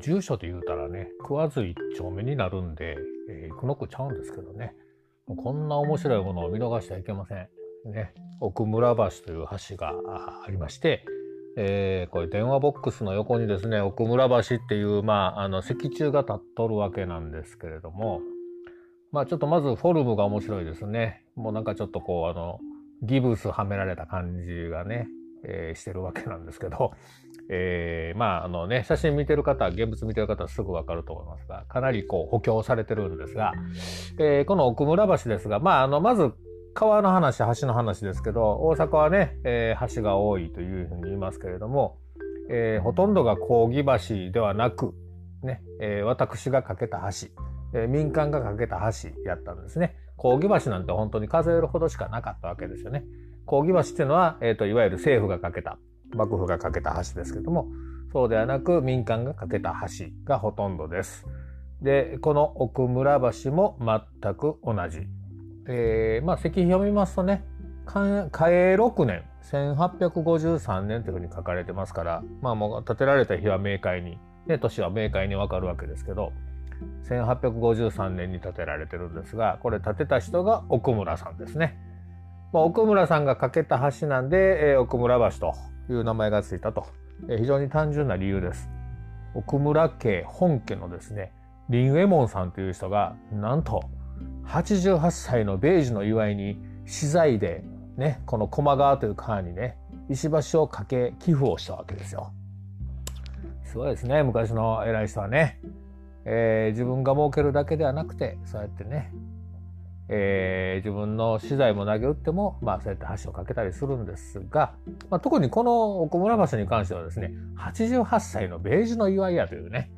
住所で言うたらね、食わず一丁目になるんで、えー、行くのくちゃうんですけどね。こんな面白いものを見逃してはいけません。ね、奥村橋という橋がありまして、えー、これ電話ボックスの横にですね、奥村橋っていう、まあ、あの、石柱が立っとるわけなんですけれども、まあちょっとまずフォルムが面白いですね。もうなんかちょっとこう、あの、ギブスはめられた感じがね、えー、してるわけなんですけど、えー、まああのね、写真見てる方、現物見てる方はすぐわかると思いますが、かなりこう補強されてるんですが、えー、この奥村橋ですが、まああの、まず川の話、橋の話ですけど、大阪はね、えー、橋が多いというふうに言いますけれども、えー、ほとんどが講義橋ではなく、ね、えー、私が架けた橋、えー、民間が架けた橋やったんですね。講義橋なんて本当に数えるほどしかなかったわけですよね。講義橋っていうのは、えっ、ー、と、いわゆる政府が架けた、幕府が架けた橋ですけども、そうではなく民間が架けた橋がほとんどです。で、この奥村橋も全く同じ。えー、まあ、石碑を見ますとね、嘉永6年、1853年というふうに書かれてますから、まあもう建てられた日は明快に、ね、年は明快にわかるわけですけど、1853年に建てられてるんですが、これ建てた人が奥村さんですね。まあ、奥村さんが架けた橋なんで、えー、奥村橋という名前がついたと、え、非常に単純な理由です。奥村家本家のですね、林右衛門さんという人が、なんと88歳の米寿の祝いに資材でね、この駒川という川にね、石橋を架け寄付をしたわけですよ。すごいですね、昔の偉い人はね。えー、自分が儲けるだけではなくて、そうやってね、えー、自分の資材も投げ打っても、まあ、そうやって橋を架けたりするんですが、まあ、特にこの奥村橋に関してはですね、88歳の米寿の祝いやというね、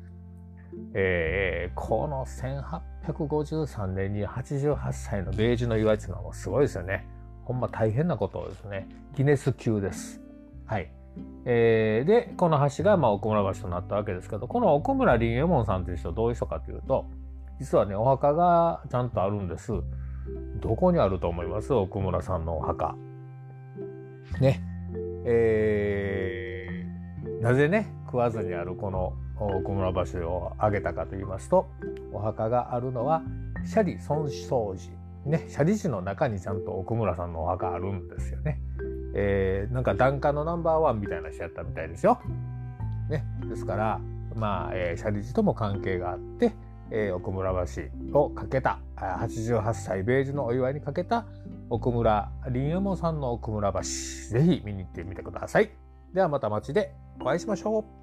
えー、この1853年に88歳の米寿の祝いっていうのはもうすごいですよね。ほんま大変なことですね。ギネス級です。はい。えー、で、この橋がまあ奥村橋となったわけですけど、この奥村林右衛門さんという人どういう人かというと、実はね、お墓がちゃんとあるんです。どこにあると思います？奥村さんのお墓。ね。えー、なぜね、食わずにあるこの奥村橋を挙げたかと言いますと、お墓があるのは、シャリ孫宗寺。ね、シャリ市の中にちゃんと奥村さんのお墓あるんですよね。えー、なんか檀家のナンバーワンみたいな人やったみたいですよ。ね、ですから、まあ、えー、シャリジとも関係があって、えー、奥村橋をかけた、88歳米寿のお祝いにかけた奥村林右衛門さんの奥村橋、是非見に行ってみてください。ではまた街でお会いしましょう。